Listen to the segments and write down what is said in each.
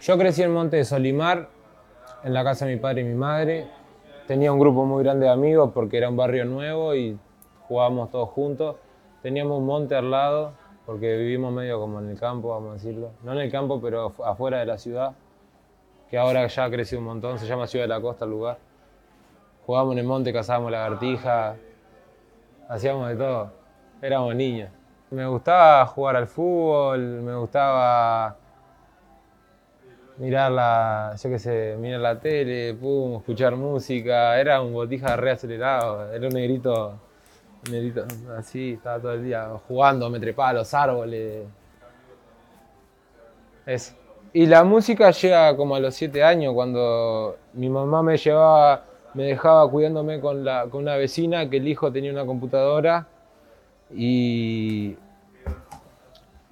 Yo crecí en Monte de Solimar, en la casa de mi padre y mi madre. Tenía un grupo muy grande de amigos porque era un barrio nuevo y jugábamos todos juntos. Teníamos un monte al lado porque vivimos medio como en el campo, vamos a decirlo. No en el campo, pero afuera de la ciudad, que ahora ya ha crecido un montón, se llama Ciudad de la Costa el lugar. Jugábamos en el monte, cazábamos lagartijas, hacíamos de todo. Éramos niños. Me gustaba jugar al fútbol, me gustaba mirar la, yo qué sé, mirar la tele, pum, escuchar música. Era un botija re acelerado, era un negrito, un negrito así, estaba todo el día jugando, me trepaba a los árboles. Eso. Y la música llega como a los siete años, cuando mi mamá me llevaba, me dejaba cuidándome con, la, con una vecina que el hijo tenía una computadora y,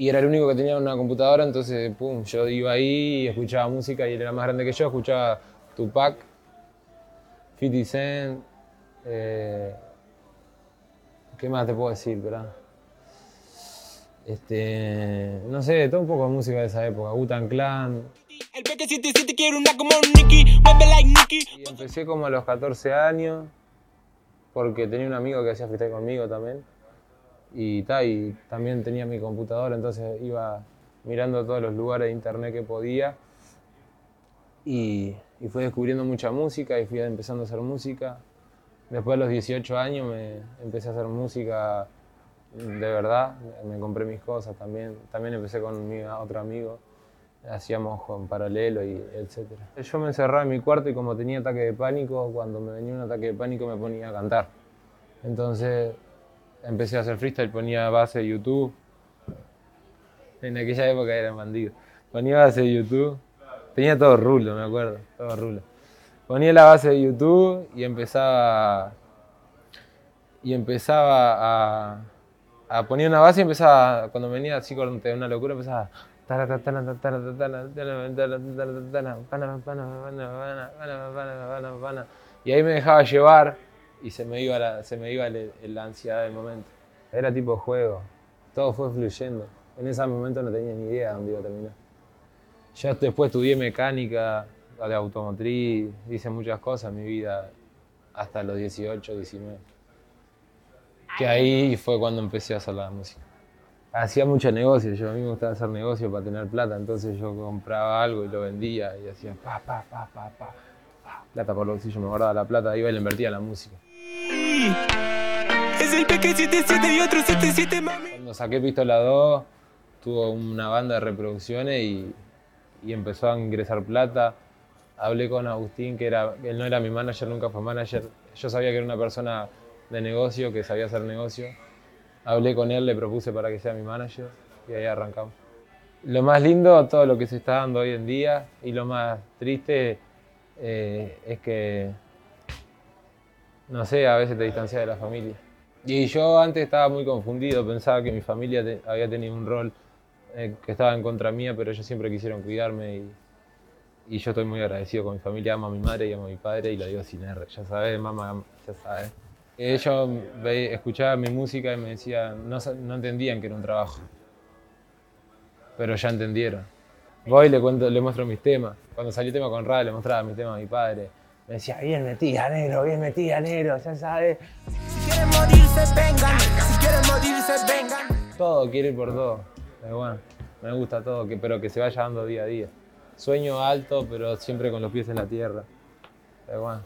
y era el único que tenía una computadora, entonces pum, yo iba ahí y escuchaba música y él era más grande que yo, escuchaba Tupac, 50 Cent, eh, ¿qué más te puedo decir? Este, no sé, todo un poco de música de esa época, Wu-Tang Clan. Y empecé como a los 14 años, porque tenía un amigo que hacía freestyle conmigo también y, y también tenía mi computadora, entonces iba mirando todos los lugares de internet que podía y, y fui descubriendo mucha música y fui empezando a hacer música. Después de los 18 años me empecé a hacer música de verdad, me compré mis cosas también, también empecé con mi otro amigo, hacíamos en paralelo y etc. Yo me encerraba en mi cuarto y como tenía ataque de pánico, cuando me venía un ataque de pánico me ponía a cantar. Entonces empecé a hacer freestyle, ponía base de YouTube. En aquella época era bandido. Ponía base de YouTube. Tenía todo rulo, me acuerdo, todo rulo. Ponía la base de YouTube y empezaba y empezaba a, a poner una base y empezaba, cuando venía así con una locura, empezaba y ahí me dejaba llevar y se me iba la, se me iba la ansiedad del momento. Era tipo juego, todo fue fluyendo. En ese momento no tenía ni idea de dónde iba a terminar. Yo después estudié mecánica de automotriz, hice muchas cosas en mi vida hasta los 18, 19. Que ahí fue cuando empecé a hacer la música. Hacía mucho negocio, yo a mí me gustaba hacer negocio para tener plata, entonces yo compraba algo y lo vendía y hacía pa, pa, pa, pa, pa, plata por los bolsillo, me guardaba la plata, iba y le invertía en la música. Es el y otro Cuando saqué Pistola 2, tuvo una banda de reproducciones y, empezó a ingresar plata. Hablé con Agustín, que era, él no era mi manager, nunca fue manager. Yo sabía que era una persona de negocio, que sabía hacer negocio. Hablé con él, le propuse para que sea mi manager y ahí arrancamos. Lo más lindo, todo lo que se está dando hoy en día y lo más triste eh, es que no sé, a veces te distancias de la familia. Y yo antes estaba muy confundido, pensaba que mi familia había tenido un rol eh, que estaba en contra mía, pero ellos siempre quisieron cuidarme y, y, yo estoy muy agradecido con mi familia, amo a mi madre y amo a mi padre y lo digo sin R, ya sabes, mamá, ya sabes. Ellos escuchaban mi música y me decían, no, no entendían que era un trabajo, pero ya entendieron. Voy y le, cuento, le muestro mis temas. Cuando salió el tema con Ra, le mostraba mis temas a mi padre me decía, bien metida, negro, bien metida, negro, ya sabes. Si quieren morirse, vengan. Si quieren morirse, vengan. Todo, quiere ir por todo. Pero bueno, me gusta todo, que, pero que se vaya dando día a día. Sueño alto, pero siempre con los pies en la tierra. Pero bueno.